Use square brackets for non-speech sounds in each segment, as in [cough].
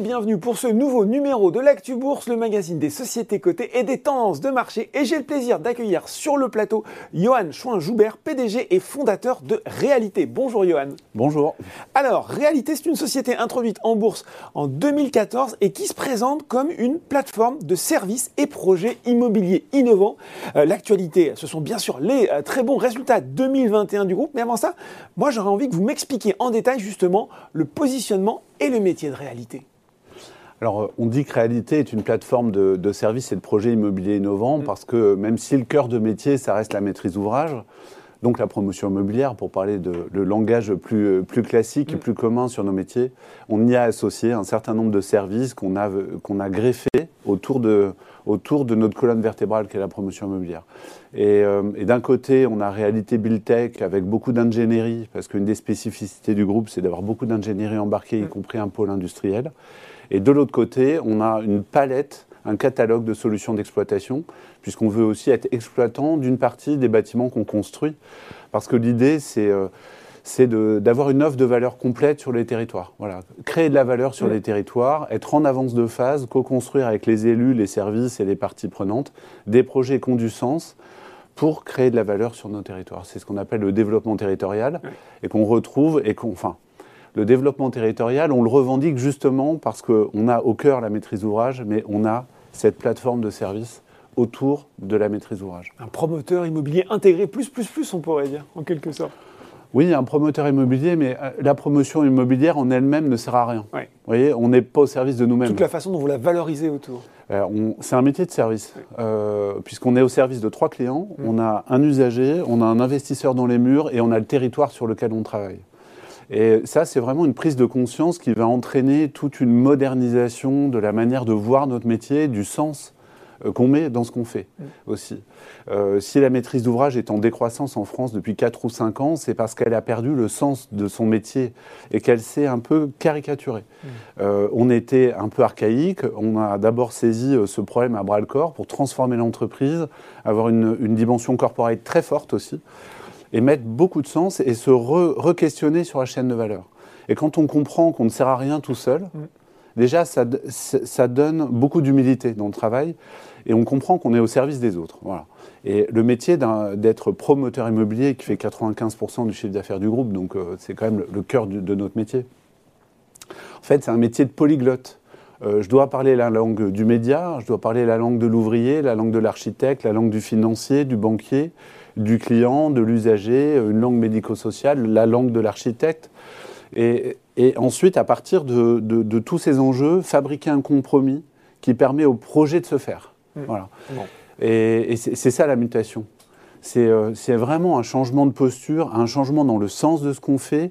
et bienvenue pour ce nouveau numéro de l'Actu Bourse, le magazine des sociétés cotées et des tendances de marché. Et j'ai le plaisir d'accueillir sur le plateau Johan Chouin-Joubert, PDG et fondateur de Réalité. Bonjour Johan. Bonjour. Alors, Réalité, c'est une société introduite en bourse en 2014 et qui se présente comme une plateforme de services et projets immobiliers innovants. Euh, l'actualité, ce sont bien sûr les euh, très bons résultats 2021 du groupe. Mais avant ça, moi j'aurais envie que vous m'expliquiez en détail justement le positionnement et le métier de réalité alors, on dit que Réalité est une plateforme de, services et de projets immobiliers innovants mm. parce que même si le cœur de métier, ça reste la maîtrise d'ouvrage, donc la promotion immobilière, pour parler de le langage plus, euh, plus classique et mm. plus commun sur nos métiers, on y a associé un certain nombre de services qu'on a, qu'on a greffés autour de, autour de notre colonne vertébrale qui est la promotion immobilière. Et, euh, et d'un côté, on a Réalité Buildtech avec beaucoup d'ingénierie, parce qu'une des spécificités du groupe, c'est d'avoir beaucoup d'ingénierie embarquée, y mm. compris un pôle industriel. Et de l'autre côté, on a une palette, un catalogue de solutions d'exploitation, puisqu'on veut aussi être exploitant d'une partie des bâtiments qu'on construit. Parce que l'idée, c'est euh, d'avoir une offre de valeur complète sur les territoires. Voilà. Créer de la valeur sur les territoires, être en avance de phase, co-construire avec les élus, les services et les parties prenantes des projets qui ont du sens pour créer de la valeur sur nos territoires. C'est ce qu'on appelle le développement territorial et qu'on retrouve et qu'on, enfin, le développement territorial, on le revendique justement parce qu'on a au cœur la maîtrise d'ouvrage, mais on a cette plateforme de services autour de la maîtrise d'ouvrage. Un promoteur immobilier intégré plus, plus, plus, on pourrait dire, en quelque sorte. Oui, un promoteur immobilier, mais euh, la promotion immobilière en elle-même ne sert à rien. Vous voyez, on n'est pas au service de nous-mêmes. Toute la façon dont vous la valorisez autour. Euh, c'est un métier de service, euh, puisqu'on est au service de trois clients. Mm. On a un usager, on a un investisseur dans les murs et on a le territoire sur lequel on travaille. Et ça, c'est vraiment une prise de conscience qui va entraîner toute une modernisation de la manière de voir notre métier, du sens euh, qu'on met dans ce qu'on fait aussi. Euh, si la maîtrise d'ouvrage est en décroissance en France depuis 4 ou 5 ans, c'est parce qu'elle a perdu le sens de son métier et qu'elle s'est un peu caricaturée. Euh, on était un peu archaïque, on a d'abord saisi ce problème à bras-le-corps pour transformer l'entreprise, avoir une, une dimension corporate très forte aussi et mettre beaucoup de sens et se re-questionner sur la chaîne de valeur. Et quand on comprend qu'on ne sert à rien tout seul, mm. déjà ça, ça, donne beaucoup d'humilité dans le travail et on comprend qu'on est au service des autres. Voilà. Et le métier d'être promoteur immobilier qui fait 95% du chiffre d'affaires du groupe, donc euh, c'est quand même le, cœur de notre métier. En fait, c'est un métier de polyglotte. Euh, je dois parler la langue du média, je dois parler la langue de l'ouvrier, la langue de l'architecte, la langue du financier, du banquier, du client, de l'usager, une langue médico-sociale, la langue de l'architecte. Et, ensuite, à partir de, tous ces enjeux, fabriquer un compromis qui permet au projet de se faire. Mmh. Voilà. Et, c'est ça la mutation. Euh, c'est vraiment un changement de posture, un changement dans le sens de ce qu'on fait,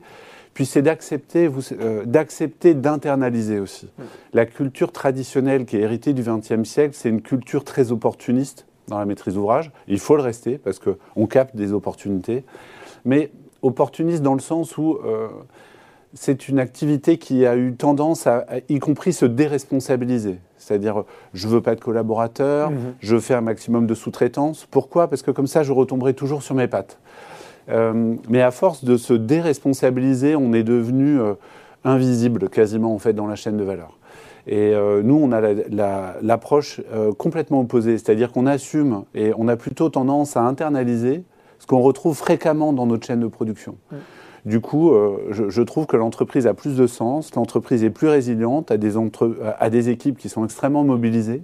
puis c'est d'accepter, euh, d'accepter d'internaliser aussi. Mmh. La culture traditionnelle qui est héritée du XXe siècle, c'est une culture très opportuniste dans la maîtrise d'ouvrage. Il faut le rester parce qu'on capte des opportunités. Mais opportuniste dans le sens où euh, c'est une activité qui a eu tendance à, y compris, se déresponsabiliser. C'est-à-dire, je ne veux pas de collaborateurs, mmh. je fais un maximum de sous-traitance. Pourquoi? Parce que comme ça, je retomberai toujours sur mes pattes. Euh, mais à force de se déresponsabiliser, on est devenu euh, invisible quasiment en fait dans la chaîne de valeur. Et euh, nous, on a l'approche euh, complètement opposée, c'est-à-dire qu'on assume et on a plutôt tendance à internaliser ce qu'on retrouve fréquemment dans notre chaîne de production. Du coup, euh, je, trouve que l'entreprise a plus de sens, l'entreprise est plus résiliente, a des, a des équipes qui sont extrêmement mobilisées.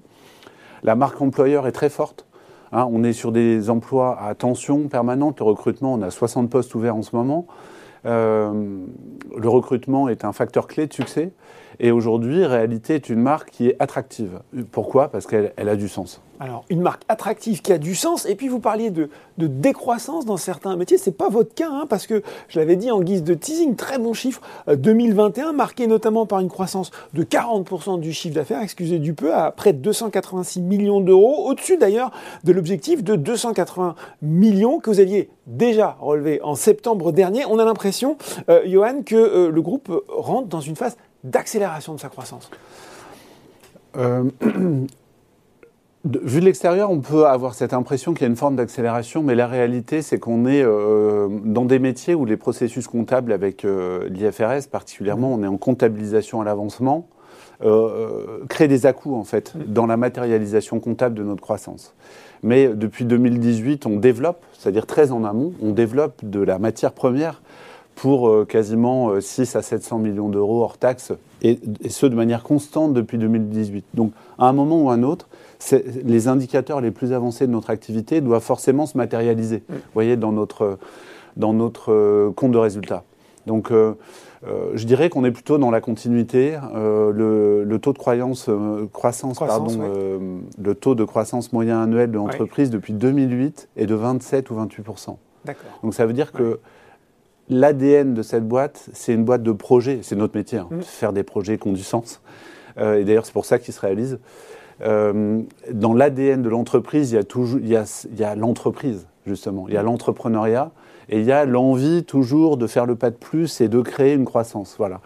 La marque employeur est très forte. Hein. on est sur des emplois à tension permanente. Le recrutement, on a 60 postes ouverts en ce moment. le recrutement est un facteur clé de succès. Et aujourd'hui, Réalité est une marque qui est attractive. Pourquoi? Parce qu'elle a du sens. Alors, une marque attractive qui a du sens, et puis vous parliez de, décroissance dans certains métiers, c'est pas votre cas, hein, parce que je l'avais dit en guise de teasing, très bon chiffre, 2021, euh, marqué notamment par une croissance de 40% du chiffre d'affaires, excusez du peu, à près de 286 millions d'euros, au-dessus d'ailleurs de l'objectif de 280 millions que vous aviez déjà relevé en septembre dernier. On a l'impression, euh, Johan, que euh, le groupe rentre dans une phase d'accélération de sa croissance euh, [clears throat] Vu de l'extérieur, on peut avoir cette impression qu'il y a une forme d'accélération, mais la réalité, c'est qu'on est, euh, dans des métiers où les processus comptables avec euh, l'IFRS particulièrement, on est en comptabilisation à l'avancement, créer des à-coups en fait mm. dans la matérialisation comptable de notre croissance. Mais depuis 2018, on développe, c'est-à-dire très en amont, on développe de la matière première pour euh, quasiment 6 euh, à 700 millions d'euros hors taxes, et, ce de manière constante depuis 2018. Donc à un moment ou à un autre, les indicateurs les plus avancés de notre activité doivent forcément se matérialiser, vous voyez, dans notre, dans notre euh, compte de résultats. Donc je dirais qu'on est plutôt dans la continuité. le, taux de croissance, croissance, pardon, le taux de croissance moyen annuel de l'entreprise depuis 2008 est de 27 ou 28% Donc ça veut dire que l'ADN de cette boîte, c'est une boîte de projets. C'est notre métier, hein, mm. faire des projets qui ont du sens. Euh, et d'ailleurs, c'est pour ça qu'ils se réalisent. Euh, dans l'ADN de l'entreprise, il y a toujours, il y a, l'entreprise justement, il y a mm. l'entrepreneuriat et il y a l'envie toujours de faire le pas de plus et de créer une croissance. Voilà,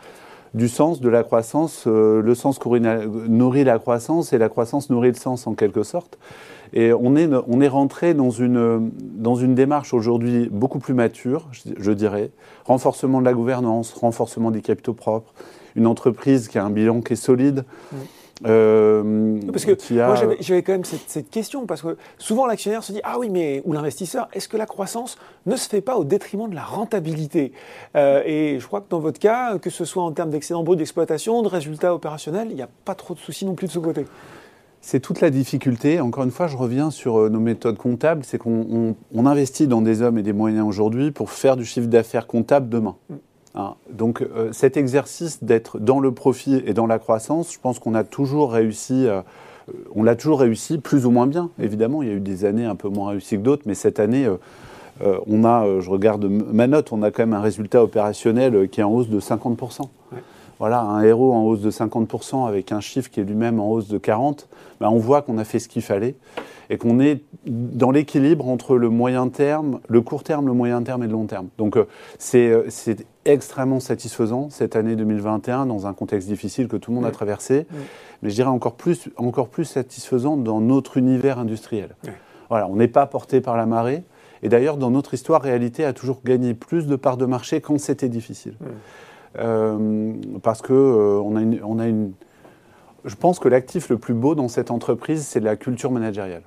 du sens, de la croissance. Euh, le sens nourrit la croissance et la croissance nourrit le sens en quelque sorte. Et on est, on est rentré dans une, dans une démarche aujourd'hui beaucoup plus mature, je, dirais. Renforcement de la gouvernance, renforcement des capitaux propres, une entreprise qui a un bilan qui est solide. Euh, parce que moi j'avais quand même cette, question, parce que souvent l'actionnaire se dit Ah oui, mais, ou l'investisseur, est-ce que la croissance ne se fait pas au détriment de la rentabilité? Euh, Et je crois que dans votre cas, que ce soit en termes d'excédent brut d'exploitation, de résultats opérationnels, il n'y a pas trop de soucis non plus de ce côté. C'est toute la difficulté. Encore une fois, je reviens sur euh, nos méthodes comptables. C'est qu'on investit dans des hommes et des moyens aujourd'hui pour faire du chiffre d'affaires comptable demain. Hein. donc euh, cet exercice d'être dans le profit et dans la croissance, je pense qu'on a toujours réussi. Euh, on l'a toujours réussi, plus ou moins bien. Évidemment, il y a eu des années un peu moins réussies que d'autres, mais cette année, on a, je regarde ma note, on a quand même un résultat opérationnel qui est en hausse de 50% voilà, un héros en hausse de 50% avec un chiffre qui est lui-même en hausse de 40%, ben on voit qu'on a fait ce qu'il fallait et qu'on est dans l'équilibre entre le moyen terme, le court terme, le moyen terme et le long terme. Donc euh, euh, c'est extrêmement satisfaisant cette année 2021 dans un contexte difficile que tout le monde a traversé, mais je dirais encore plus, encore plus satisfaisant dans notre univers industriel. Voilà, on n'est pas porté par la marée. Et d'ailleurs, dans notre histoire, réalité a toujours gagné plus de parts de marché quand c'était difficile. Euh, parce que euh, on, a une, on a une. Je pense que l'actif le plus beau dans cette entreprise, c'est la culture managériale.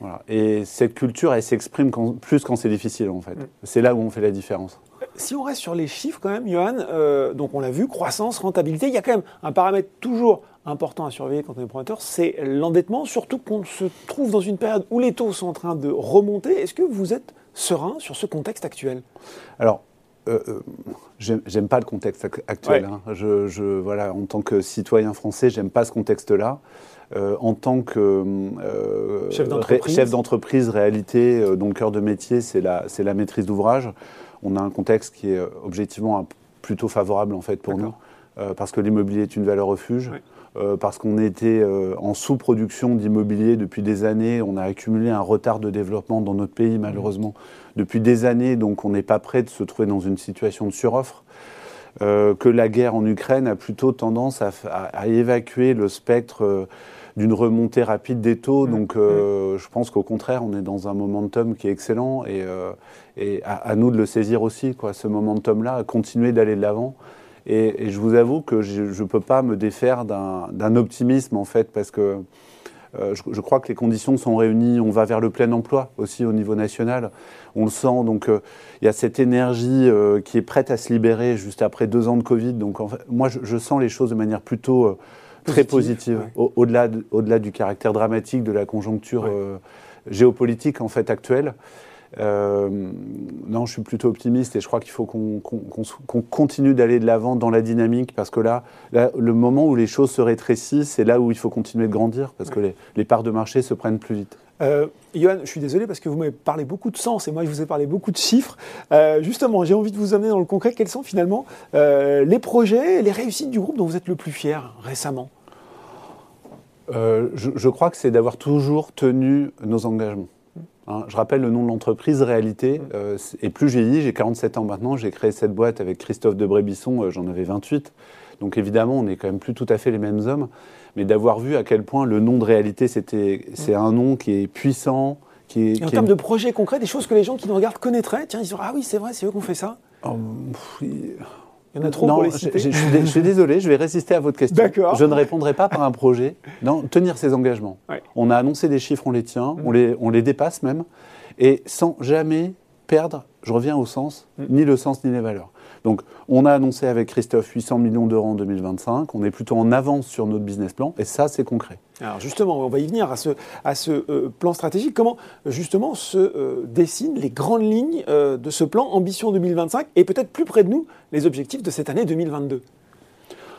Voilà. Et cette culture, elle s'exprime plus quand c'est difficile, en fait. Mm. C'est là où on fait la différence. Si on reste sur les chiffres, quand même, Johan, euh, donc on l'a vu, croissance, rentabilité, il y a quand même un paramètre toujours important à surveiller quand on est promoteur, c'est l'endettement, surtout qu'on se trouve dans une période où les taux sont en train de remonter. Est-ce que vous êtes serein sur ce contexte actuel? Alors, euh, euh, j'aime pas le contexte actuel. Hein. Je, voilà, en tant que citoyen français, j'aime pas ce contexte-là. Euh, en tant que chef d'entreprise, réalité, dont le cœur de métier, c'est la, la maîtrise d'ouvrage. On a un contexte qui est objectivement plutôt favorable en fait pour nous, parce que l'immobilier est une valeur refuge. Parce qu'on était en sous-production d'immobilier depuis des années, on a accumulé un retard de développement dans notre pays malheureusement depuis des années, donc on n'est pas prêt de se trouver dans une situation de suroffre. Euh, que la guerre en Ukraine a plutôt tendance à, évacuer le spectre euh, d'une remontée rapide des taux. Mmh. Donc euh, mmh. je pense qu'au contraire, on est dans un momentum qui est excellent et, à, nous de le saisir aussi, quoi, ce momentum-là, continuer d'aller de l'avant. Et, je vous avoue que je ne peux pas me défaire d'un optimisme en fait, parce que euh, je, crois que les conditions sont réunies. On va vers le plein emploi aussi au niveau national. On le sent. Donc, euh, il y a cette énergie euh, qui est prête à se libérer juste après deux ans de Covid. Donc, moi, je, sens les choses de manière plutôt très positive, au-delà au du caractère dramatique de la conjoncture géopolitique en fait actuelle. Euh, non, je suis plutôt optimiste et je crois qu'il faut qu'on continue d'aller de l'avant dans la dynamique parce que là, le moment où les choses se rétrécissent, c'est là où il faut continuer de grandir parce que les, parts de marché se prennent plus vite. Euh, Johan, je suis désolé parce que vous m'avez parlé beaucoup de sens et moi je vous ai parlé beaucoup de chiffres. Euh, justement, j'ai envie de vous amener dans le concret. Quels sont finalement euh, les projets, les réussites du groupe dont vous êtes le plus fier récemment? Je, crois que c'est d'avoir toujours tenu nos engagements. Hein, je rappelle le nom de l'entreprise, Réalité. Euh, et plus vieilli, j'ai 47 ans maintenant, j'ai créé cette boîte avec Christophe de Brébisson, euh, j'en avais 28. Donc évidemment, on n'est quand même plus tout à fait les mêmes hommes. Mais d'avoir vu à quel point le nom de Réalité, c'est un nom qui est puissant. Qui est, en termes de projets concrets, des choses que les gens qui nous regardent connaîtraient, tiens, ils disent Ah oui, c'est vrai, c'est eux qui ont fait ça oh, Il y en a trop pour les citer. Je, je, suis désolé, je vais résister à votre question. D'accord. Je ne répondrai pas par un projet. Non, tenir ses engagements. On a annoncé des chiffres, on les tient, on, les, on les dépasse même, et sans jamais perdre, je reviens au sens, ni le sens ni les valeurs. Donc, on a annoncé avec Christophe 800 millions d'euros en 2025. On est plutôt en avance sur notre business plan, et ça, c'est concret. Alors justement, on va y venir à ce, à ce euh, plan stratégique. Comment justement se euh, dessinent les grandes lignes euh, de ce plan Ambition 2025 et peut-être plus près de nous les objectifs de cette année 2022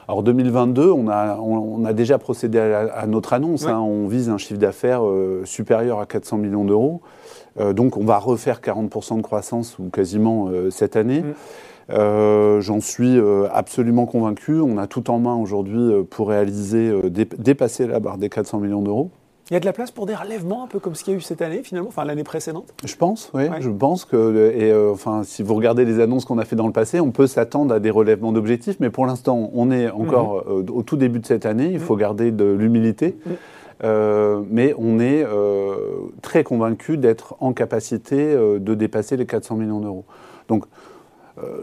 alors 2022, on a, on, a déjà procédé à, notre annonce. Hein. on vise un chiffre d'affaires supérieur à 400 millions d'euros. donc on va refaire 40% de croissance ou quasiment cette année. Mm. Euh, j'en suis euh, absolument convaincu. On a tout en main aujourd'hui euh, pour réaliser, dépasser la barre des 400 millions d'euros. Il y a de la place pour des relèvements, un peu comme ce qu'il y a eu cette année, finalement, enfin l'année précédente? Je pense, oui. Je pense que, et enfin, si vous regardez les annonces qu'on a fait dans le passé, on peut s'attendre à des relèvements d'objectifs, mais pour l'instant, on est encore mhm. au tout début de cette année. Il faut mhm. garder de l'humilité. Mhm. mais on est très convaincu d'être en capacité de dépasser les 400 millions d'euros. Donc, euh,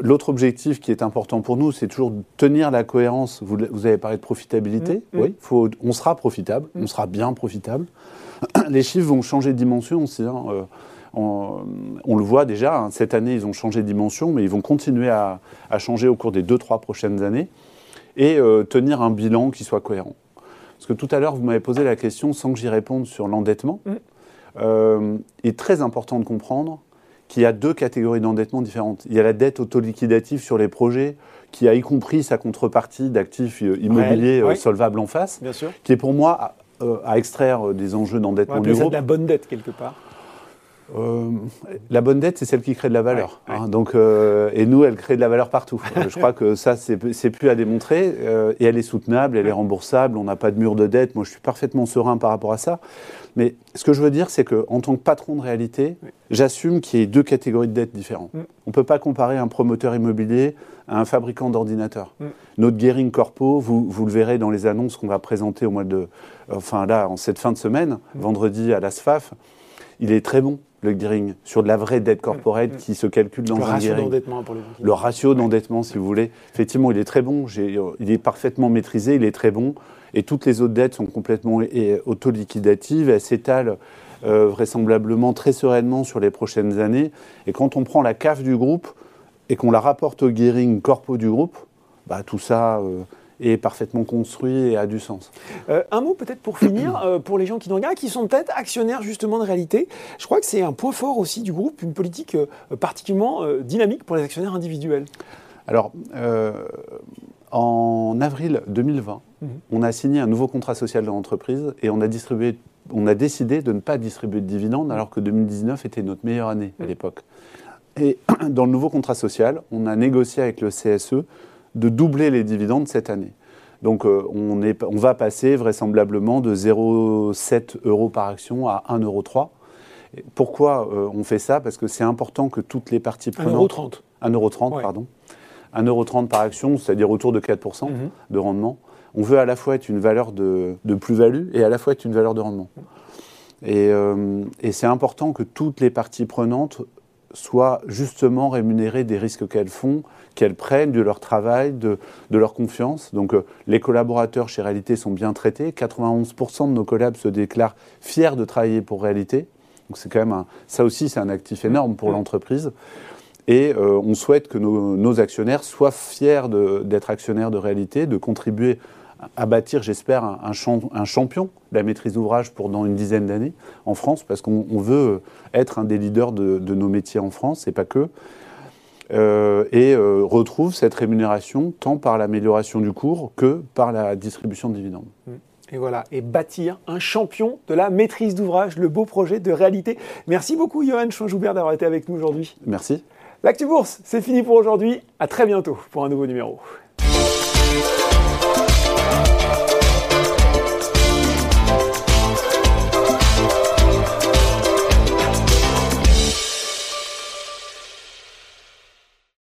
l'autre objectif qui est important pour nous, c'est toujours de tenir la cohérence. Vous, avez parlé de profitabilité. Mm, mm. Oui, faut, on sera profitable, mm. on sera bien profitable. [clears throat] Les chiffres vont changer de dimension aussi. Hein. Euh, on, le voit déjà, hein. cette année, ils ont changé de dimension, mais ils vont continuer à, changer au cours des 2-3 prochaines années et euh, tenir un bilan qui soit cohérent. Parce que tout à l'heure, vous m'avez posé la question, sans que j'y réponde, sur l'endettement. il est très important de comprendre qu'il y a deux catégories d'endettement différentes. Il y a la dette autoliquidative sur les projets, qui a y compris sa contrepartie d'actifs euh, immobiliers euh, solvables en face, qui est pour moi à, euh, extraire des enjeux d'endettement du groupe. de la bonne dette quelque part. La bonne dette, c'est celle qui crée de la valeur. Hein. donc, et nous, elle crée de la valeur partout. [laughs] je crois que ça, c'est plus à démontrer. et elle est soutenable, elle est remboursable, on n'a pas de mur de dette. Moi, je suis parfaitement serein par rapport à ça. Mais ce que je veux dire, c'est qu'en tant que patron de réalité, j'assume qu'il y ait deux catégories de dettes différentes. Mm. On ne peut pas comparer un promoteur immobilier à un fabricant d'ordinateurs. Mm. Notre Gearing Corpo, vous, vous, le verrez dans les annonces qu'on va présenter au mois de. Enfin, là, en cette fin de semaine, mm. vendredi à la SFAF, il est très bon le gearing, sur de la vraie dette corporate qui se calcule dans le un ratio d'endettement pour les Le ratio d'endettement, si vous voulez. Effectivement, il est très bon. Il est parfaitement maîtrisé, il est très bon et toutes les autres dettes sont complètement autoliquidatives, elles s'étalent euh, vraisemblablement très sereinement sur les prochaines années. Et quand on prend la CAF du groupe et qu'on la rapporte au gearing corpo du groupe, bah, tout ça euh, est parfaitement construit et a du sens. Euh, un mot peut-être pour finir, pour les gens qui nous regardent, qui sont peut-être actionnaires justement de réalité. Je crois que c'est un point fort aussi du groupe, une politique particulièrement dynamique pour les actionnaires individuels. Alors, en avril 2020, mhm. on a signé un nouveau contrat social de l'entreprise et on a, distribué, on a décidé de ne pas distribuer de dividendes alors que 2019 était notre meilleure année à mhm. l'époque. Et [clears throat] dans le nouveau contrat social, on a négocié avec le CSE de doubler les dividendes cette année. Donc euh, on, est, on, va passer vraisemblablement de 0,7 euros par action à 1,3 euros. Pourquoi euh, on fait ça? Parce que c'est important que toutes les parties prenantes... 1,30 1,30 euros, pardon 1,30€ par action, c'est-à-dire autour de 4% mhm. de rendement. On veut à la fois être une valeur de, plus-value et à la fois être une valeur de rendement. Euh, et, c'est important que toutes les parties prenantes soient justement rémunérées des risques qu'elles font, qu'elles prennent, de leur travail, de, leur confiance. Donc euh, les collaborateurs chez Réalité sont bien traités. 91% de nos collabs se déclarent fiers de travailler pour Réalité. Donc c'est quand même ça aussi c'est un actif énorme pour l'entreprise. Et euh, on souhaite que nos, actionnaires soient fiers d'être actionnaires de réalité, de contribuer à bâtir, j'espère, un, champion de la maîtrise d'ouvrage pour dans une dizaine d'années en France, parce qu'on veut être un des leaders de, nos métiers en France, et pas que. Euh, et euh, retrouve cette rémunération tant par l'amélioration du cours que par la distribution de dividendes. Et voilà, et bâtir un champion de la maîtrise d'ouvrage, le beau projet de réalité. Merci beaucoup, Johan Chouin-Joubert, d'avoir été avec nous aujourd'hui. Merci. L'actu bourse, c'est fini pour aujourd'hui. À très bientôt pour un nouveau numéro.